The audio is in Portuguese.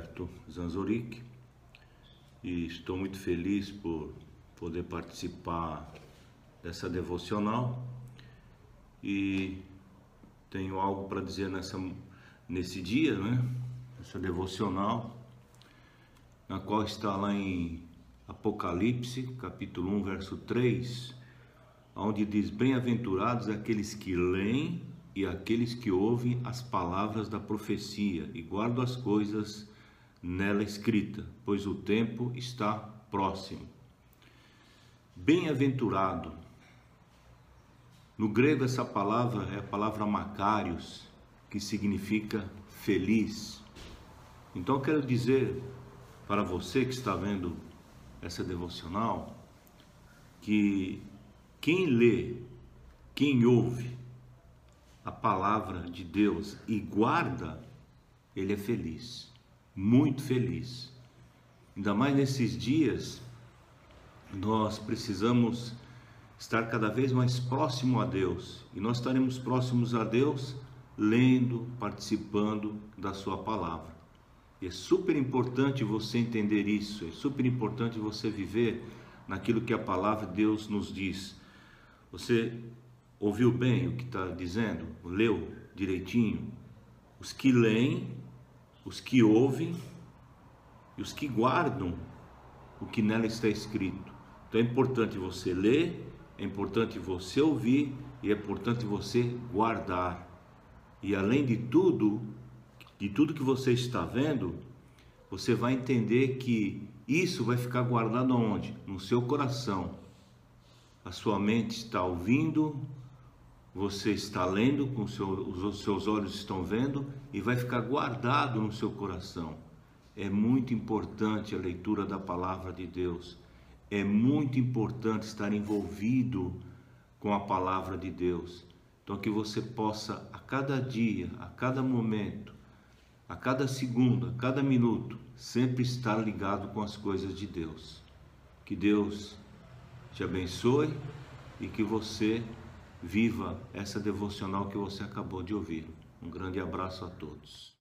Roberto Zanzoric e estou muito feliz por poder participar dessa devocional e tenho algo para dizer nessa, nesse dia, né? Essa devocional, na qual está lá em Apocalipse, capítulo 1, verso 3, onde diz: Bem-aventurados aqueles que leem e aqueles que ouvem as palavras da profecia e guardam as coisas nela escrita, pois o tempo está próximo. Bem-aventurado. No grego essa palavra é a palavra Macarius, que significa feliz. Então eu quero dizer para você que está vendo essa devocional que quem lê, quem ouve a palavra de Deus e guarda, ele é feliz, muito feliz. Ainda mais nesses dias, nós precisamos estar cada vez mais próximo a Deus. E nós estaremos próximos a Deus lendo, participando da sua palavra. E é super importante você entender isso, é super importante você viver naquilo que a palavra de Deus nos diz. Você ouviu bem o que está dizendo? Leu direitinho? Os que leem, os que ouvem e os que guardam o que nela está escrito. Então é importante você ler, é importante você ouvir e é importante você guardar. E além de tudo, de tudo que você está vendo, você vai entender que isso vai ficar guardado onde? No seu coração a sua mente está ouvindo, você está lendo, com seu, os seus olhos estão vendo e vai ficar guardado no seu coração. É muito importante a leitura da palavra de Deus. É muito importante estar envolvido com a palavra de Deus. Então que você possa a cada dia, a cada momento, a cada segundo, a cada minuto, sempre estar ligado com as coisas de Deus. Que Deus te abençoe e que você viva essa devocional que você acabou de ouvir. Um grande abraço a todos.